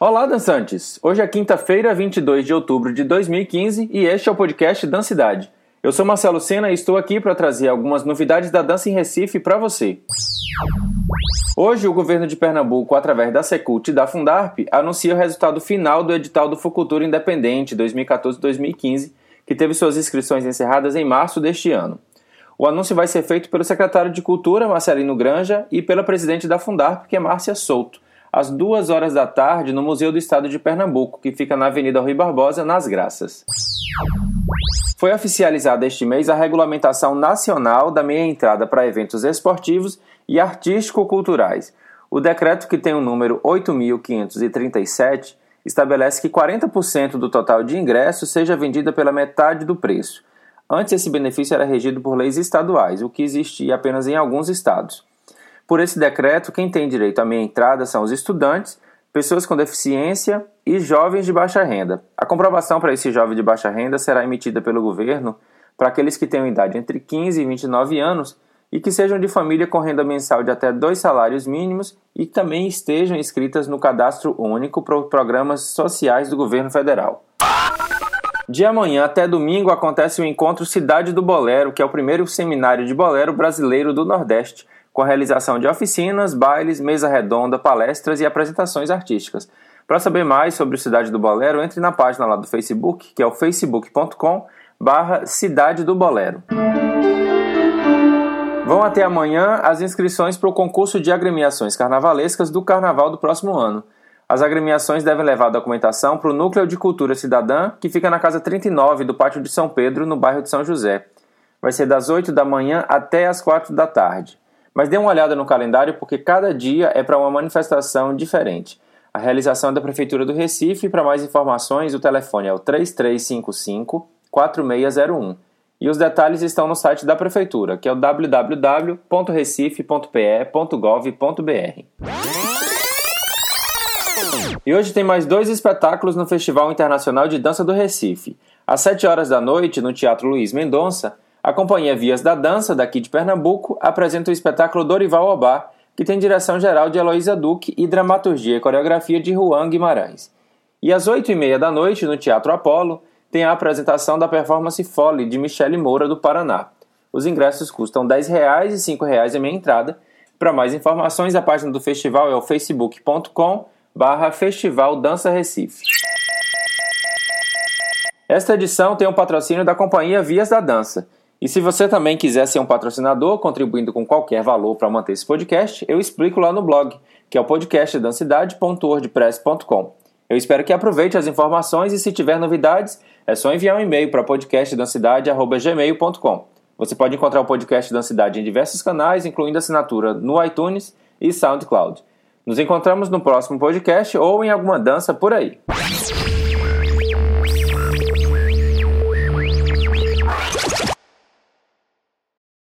Olá, dançantes! Hoje é quinta-feira, 22 de outubro de 2015 e este é o podcast Dancidade. Eu sou Marcelo Sena e estou aqui para trazer algumas novidades da dança em Recife para você. Hoje, o governo de Pernambuco, através da Secult e da Fundarp, anuncia o resultado final do edital do Fucultura Independente 2014-2015, que teve suas inscrições encerradas em março deste ano. O anúncio vai ser feito pelo secretário de Cultura, Marcelino Granja, e pela presidente da Fundarp, que é Márcia Souto, às duas horas da tarde no Museu do Estado de Pernambuco, que fica na Avenida Rui Barbosa, nas Graças. Foi oficializada este mês a regulamentação nacional da meia entrada para eventos esportivos e artístico-culturais. O decreto, que tem o número 8.537, estabelece que 40% do total de ingressos seja vendida pela metade do preço. Antes, esse benefício era regido por leis estaduais, o que existia apenas em alguns estados. Por esse decreto, quem tem direito à meia entrada são os estudantes, pessoas com deficiência e jovens de baixa renda. A comprovação para esse jovem de baixa renda será emitida pelo governo para aqueles que tenham idade entre 15 e 29 anos e que sejam de família com renda mensal de até dois salários mínimos e também estejam inscritas no cadastro único para programas sociais do governo federal. De amanhã até domingo acontece o encontro Cidade do Bolero, que é o primeiro seminário de bolero brasileiro do Nordeste, com a realização de oficinas, bailes, mesa redonda, palestras e apresentações artísticas. Para saber mais sobre o Cidade do Bolero, entre na página lá do Facebook, que é o facebook.com barra Cidade do Bolero. Vão até amanhã as inscrições para o concurso de agremiações carnavalescas do Carnaval do próximo ano. As agremiações devem levar a documentação para o Núcleo de Cultura Cidadã, que fica na casa 39 do Pátio de São Pedro, no bairro de São José. Vai ser das 8 da manhã até as 4 da tarde. Mas dê uma olhada no calendário porque cada dia é para uma manifestação diferente. A realização é da Prefeitura do Recife. Para mais informações, o telefone é o 3355 4601. E os detalhes estão no site da Prefeitura, que é o www.recife.pe.gov.br. E hoje tem mais dois espetáculos no Festival Internacional de Dança do Recife. Às 7 horas da noite, no Teatro Luiz Mendonça, a Companhia Vias da Dança, daqui de Pernambuco, apresenta o espetáculo Dorival Obá, que tem direção geral de Heloísa Duque e dramaturgia e coreografia de Juan Guimarães. E às 8 e meia da noite, no Teatro Apolo, tem a apresentação da performance Fole de Michele Moura, do Paraná. Os ingressos custam R$ 10,00 e R$ 5,00 em meia entrada. Para mais informações, a página do festival é o facebook.com barra Festival Dança Recife. Esta edição tem o um patrocínio da companhia Vias da Dança. E se você também quiser ser um patrocinador, contribuindo com qualquer valor para manter esse podcast, eu explico lá no blog, que é o podcastdancidade.wordpress.com. Eu espero que aproveite as informações e se tiver novidades, é só enviar um e-mail para podcastdancidade.gmail.com. Você pode encontrar o podcast Dancidade em diversos canais, incluindo assinatura no iTunes e SoundCloud. Nos encontramos no próximo podcast ou em alguma dança por aí.